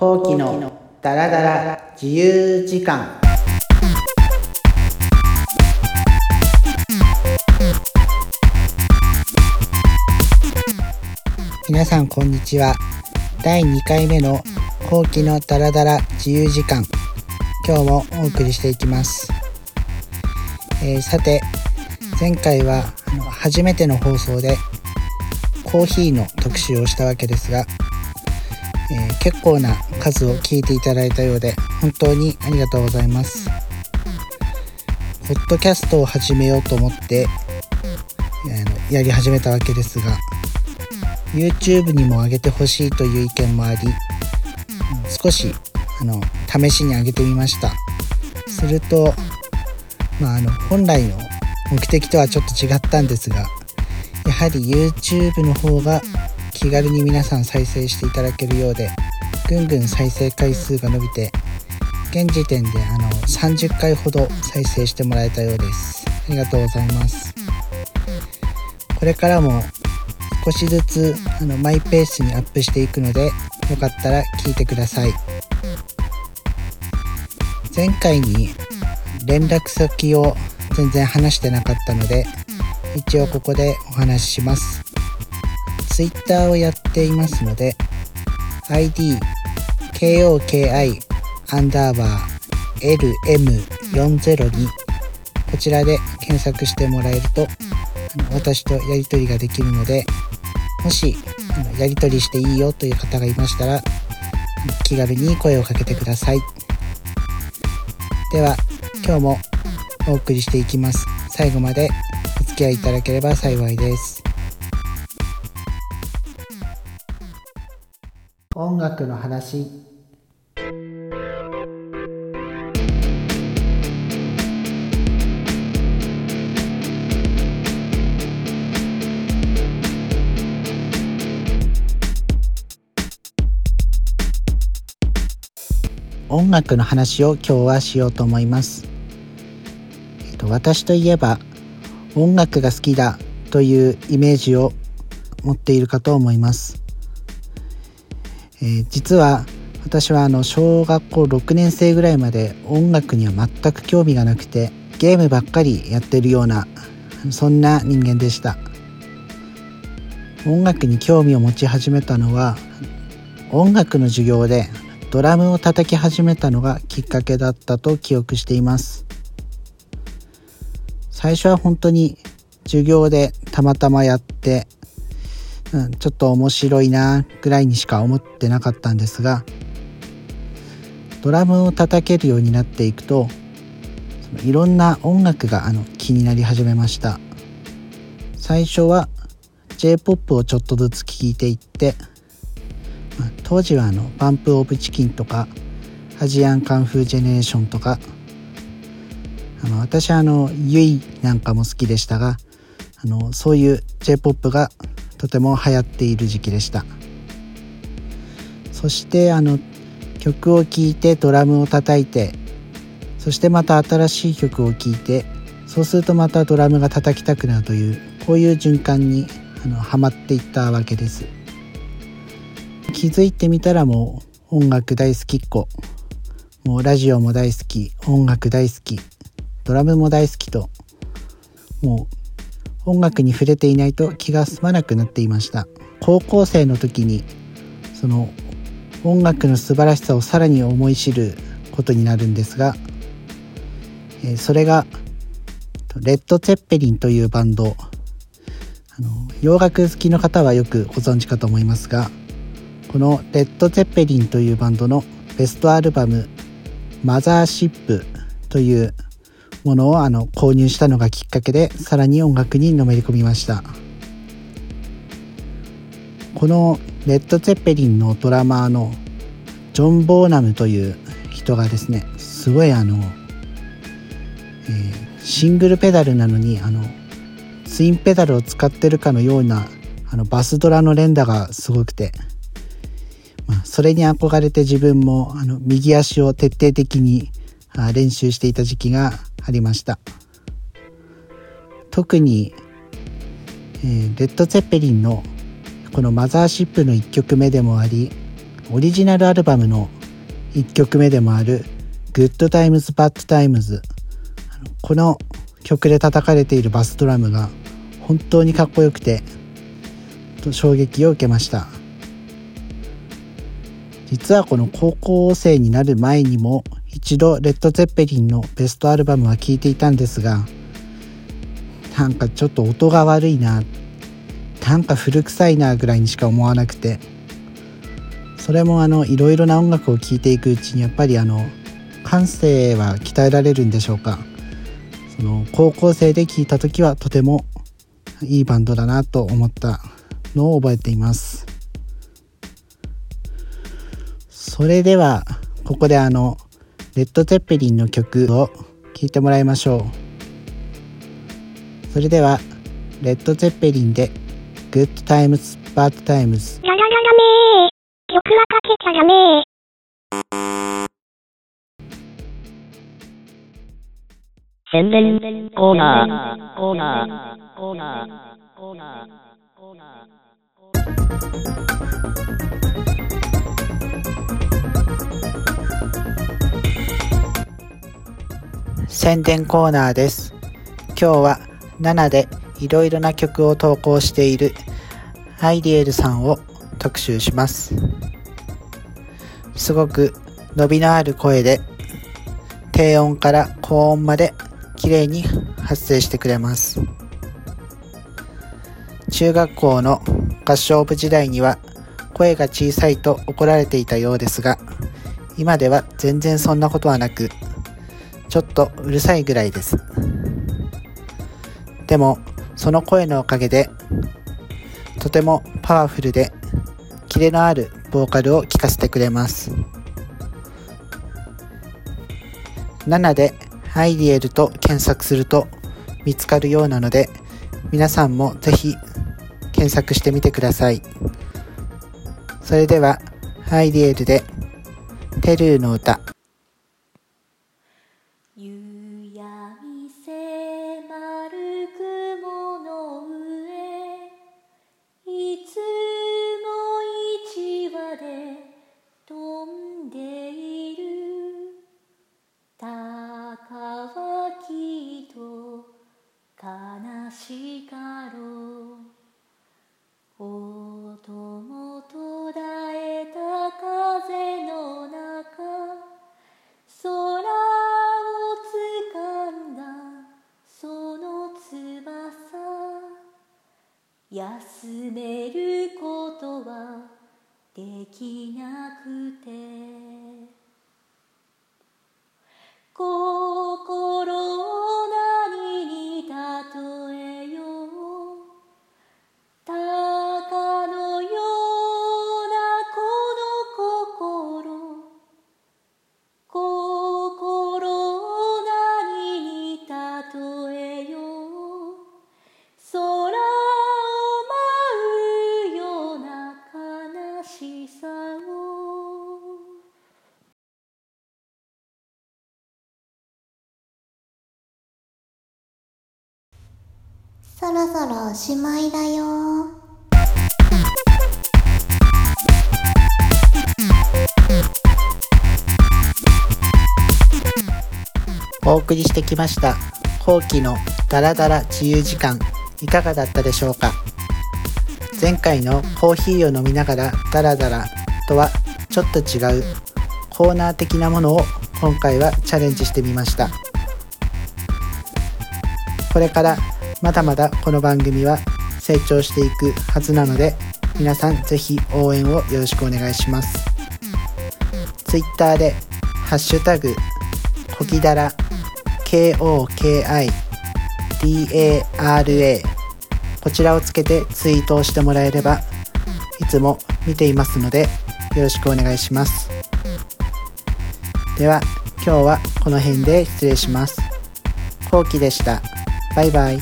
後期のダラダラ自由時間。皆さんこんにちは。第2回目の後期のダラダラ自由時間。今日もお送りしていきます、えー、さて前回は初めての放送でコーヒーの特集をしたわけですが、えー、結構な数を聞いていただいたようで本当にありがとうございます。ポッドキャストを始めようと思ってやり始めたわけですが YouTube にも上げてほしいという意見もあり少しあの試しに上げてみました。すると、まあ、あの本来の目的とはちょっと違ったんですがやはり YouTube の方が気軽に皆さん再生していただけるようでぐんぐん再生回数が伸びて現時点であの30回ほど再生してもらえたようです。ありがとうございます。これからも少しずつあのマイペースにアップしていくのでよかったら聞いてください。前回に連絡先を全然話してなかったので一応ここでお話しします。Twitter をやっていますので ID KOKI アンダーバー LM402 こちらで検索してもらえると私とやり取りができるのでもしやり取りしていいよという方がいましたら気軽に声をかけてください。では今日もお送りしていきます。最後までお付き合いいただければ幸いです。音楽の話音楽の話を今日はしようと思います。えっと、私といえば音楽が好きだというイメージを持っているかと思います。えー、実は私はあの小学校6年生ぐらいまで音楽には全く興味がなくてゲームばっかりやってるようなそんな人間でした。音楽に興味を持ち始めたのは音楽の授業でドラムを叩き始めたのがきっかけだったと記憶しています。最初は本当に授業でたまたまやって、うん、ちょっと面白いなぐらいにしか思ってなかったんですがドラムを叩けるようになっていくとそのいろんな音楽があの気になり始めました。最初は J-POP をちょっとずつ聴いていって当時はあのバンプ・オブ・チキンとかアジアン・カンフー・ジェネレーションとかあの私はあのユイなんかも好きでしたがあのそういう J-POP がとても流行っている時期でしたそしてあの曲を聴いてドラムを叩いてそしてまた新しい曲を聴いてそうするとまたドラムが叩きたくなるというこういう循環にあのはまっていったわけです。気づいてみたらもう音楽大好きっ子もうラジオも大好き音楽大好きドラムも大好きともう音楽に触れていないと気が済まなくなっていました。高校生の時にその音楽の素晴らしさをさらに思い知ることになるんですが、それがレッド・ツェッペリンというバンド。あの洋楽好きの方はよくご存知かと思いますがこのレッド・ゼッペリンというバンドのベストアルバム「マザーシップ」というものをあの購入したのがきっかけでさらに音楽にのめり込みました。このレッド・ゼッペリンのドラマーのジョン・ボーナムという人がですねすごいあの、えー、シングルペダルなのにあのツインペダルを使ってるかのようなあのバスドラの連打がすごくてまそれに憧れて自分もあの右足を徹底的に練習していた時期がありました。特に、えー、レッド・ゼッペリンのこのマザーシップの1曲目でもありオリジナルアルバムの1曲目でもある Good Times Bad Times この曲で叩かれているバスドラムが本当にかっこよくて衝撃を受けました。実はこの高校生になる前にも一度レッド・ゼッペリンのベストアルバムは聴いていたんですがなんかちょっと音が悪いななんか古臭いなぐらいにしか思わなくてそれもあのいろいろな音楽を聴いていくうちにやっぱりあの感性は鍛えられるんでしょうか。その高校生で聴いた時はとてもいいバンドだなと思ったのを覚えています。それではここであのレッド・ゼッペリンの曲を聴いてもらいましょう。それではレッド・ゼッペリンで Good Times Bad Times ララララめー。曲はかけちゃダメ宣伝コーナー、コーナー、コーナー、コーナー、コーナ宣伝コーナーです。今日は7でいろいろな曲を投稿しているアイリエルさんを特集します。すごく伸びのある声で低音から高音まで綺麗に発声してくれます。中学校の合唱部時代には声が小さいと怒られていたようですが今では全然そんなことはなくちょっとうるさいぐらいです。でもその声のおかげでとてもパワフルでキレのあるボーカルを聴かせてくれます。7でアイリエルと検索すると見つかるようなので皆さんもぜひ検索してみてください。それではアイリエルでテルーの歌。休めることはできなくて。心そろそろおしまいだよ。お送りしてきました後期のダラダラ自由時間。いかがだったでしょうか？前回のコーヒーを飲みながらダラダラとはちょっと違うコーナー的なものを今回はチャレンジしてみました。これからまだまだこの番組は成長していくはずなので皆さんぜひ応援をよろしくお願いします。Twitter で「ハッシュタグコキダラ KOKIDARA こちらをつけてツイートをしてもらえればいつも見ていますのでよろしくお願いします。では今日はこの辺で失礼します。こうきでした。バイバイ。